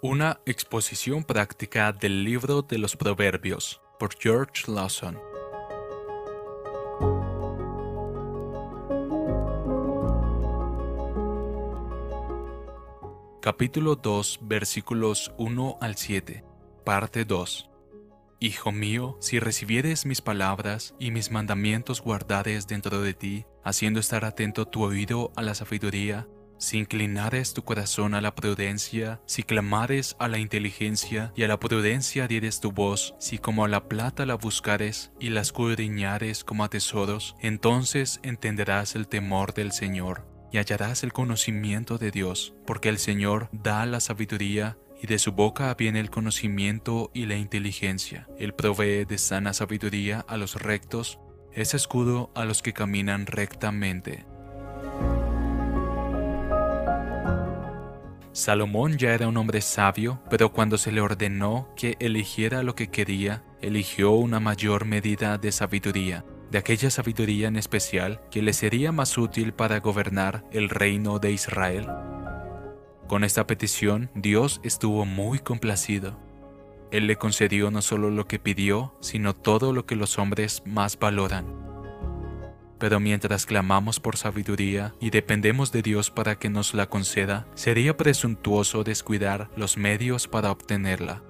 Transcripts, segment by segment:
Una exposición práctica del libro de los Proverbios por George Lawson. Capítulo 2 versículos 1 al 7 Parte 2 Hijo mío, si recibieres mis palabras y mis mandamientos guardares dentro de ti, haciendo estar atento tu oído a la sabiduría, si inclinares tu corazón a la prudencia, si clamares a la inteligencia y a la prudencia dieres tu voz, si como a la plata la buscares y la escudriñares como a tesoros, entonces entenderás el temor del Señor y hallarás el conocimiento de Dios, porque el Señor da la sabiduría y de su boca viene el conocimiento y la inteligencia. Él provee de sana sabiduría a los rectos, es escudo a los que caminan rectamente. Salomón ya era un hombre sabio, pero cuando se le ordenó que eligiera lo que quería, eligió una mayor medida de sabiduría, de aquella sabiduría en especial que le sería más útil para gobernar el reino de Israel. Con esta petición, Dios estuvo muy complacido. Él le concedió no solo lo que pidió, sino todo lo que los hombres más valoran pero mientras clamamos por sabiduría y dependemos de Dios para que nos la conceda, sería presuntuoso descuidar los medios para obtenerla.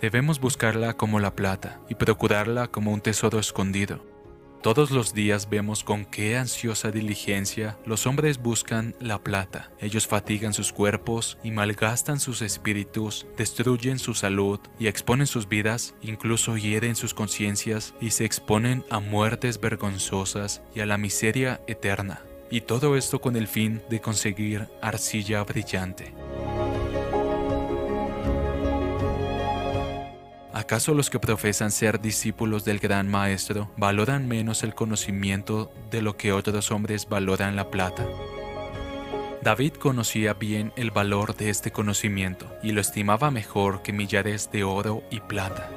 Debemos buscarla como la plata y procurarla como un tesoro escondido. Todos los días vemos con qué ansiosa diligencia los hombres buscan la plata. Ellos fatigan sus cuerpos y malgastan sus espíritus, destruyen su salud y exponen sus vidas, incluso hieren sus conciencias y se exponen a muertes vergonzosas y a la miseria eterna. Y todo esto con el fin de conseguir arcilla brillante. ¿Acaso los que profesan ser discípulos del gran Maestro valoran menos el conocimiento de lo que otros hombres valoran la plata? David conocía bien el valor de este conocimiento y lo estimaba mejor que millares de oro y plata.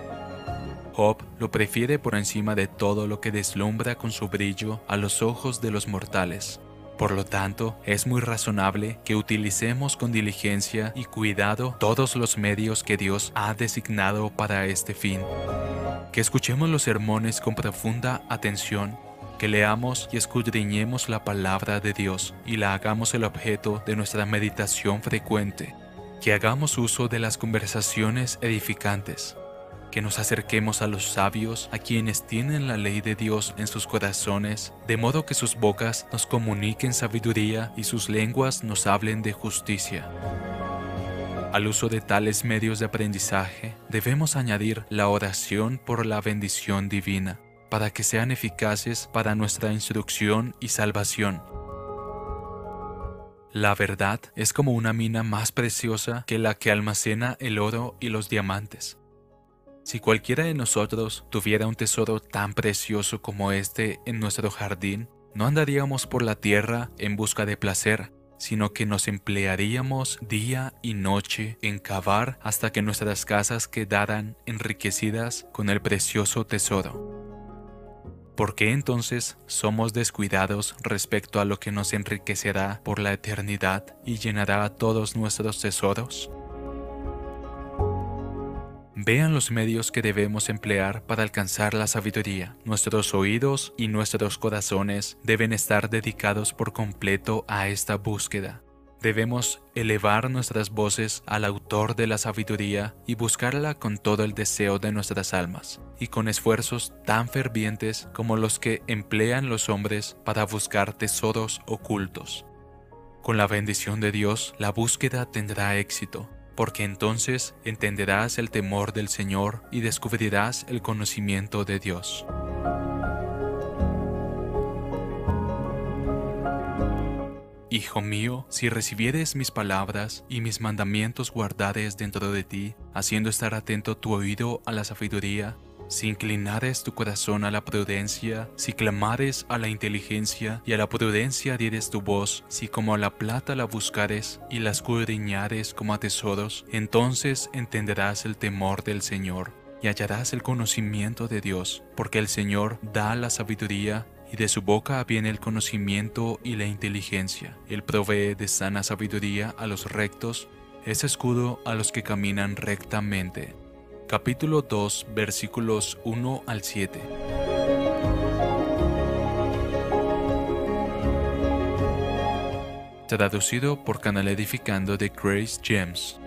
Job lo prefiere por encima de todo lo que deslumbra con su brillo a los ojos de los mortales. Por lo tanto, es muy razonable que utilicemos con diligencia y cuidado todos los medios que Dios ha designado para este fin. Que escuchemos los sermones con profunda atención, que leamos y escudriñemos la palabra de Dios y la hagamos el objeto de nuestra meditación frecuente. Que hagamos uso de las conversaciones edificantes que nos acerquemos a los sabios, a quienes tienen la ley de Dios en sus corazones, de modo que sus bocas nos comuniquen sabiduría y sus lenguas nos hablen de justicia. Al uso de tales medios de aprendizaje debemos añadir la oración por la bendición divina, para que sean eficaces para nuestra instrucción y salvación. La verdad es como una mina más preciosa que la que almacena el oro y los diamantes. Si cualquiera de nosotros tuviera un tesoro tan precioso como este en nuestro jardín, no andaríamos por la tierra en busca de placer, sino que nos emplearíamos día y noche en cavar hasta que nuestras casas quedaran enriquecidas con el precioso tesoro. ¿Por qué entonces somos descuidados respecto a lo que nos enriquecerá por la eternidad y llenará todos nuestros tesoros? Vean los medios que debemos emplear para alcanzar la sabiduría. Nuestros oídos y nuestros corazones deben estar dedicados por completo a esta búsqueda. Debemos elevar nuestras voces al autor de la sabiduría y buscarla con todo el deseo de nuestras almas, y con esfuerzos tan fervientes como los que emplean los hombres para buscar tesoros ocultos. Con la bendición de Dios, la búsqueda tendrá éxito, porque entonces entenderás el temor del Señor y descubrirás el conocimiento de Dios. Hijo mío, si recibieres mis palabras y mis mandamientos guardares dentro de ti, haciendo estar atento tu oído a la sabiduría, si inclinares tu corazón a la prudencia, si clamares a la inteligencia y a la prudencia dieres tu voz, si como a la plata la buscares y la escudriñares como a tesoros, entonces entenderás el temor del Señor y hallarás el conocimiento de Dios, porque el Señor da la sabiduría y de su boca viene el conocimiento y la inteligencia. Él provee de sana sabiduría a los rectos, es escudo a los que caminan rectamente. Capítulo 2 versículos 1 al 7. Traducido por Canal Edificando de Grace James.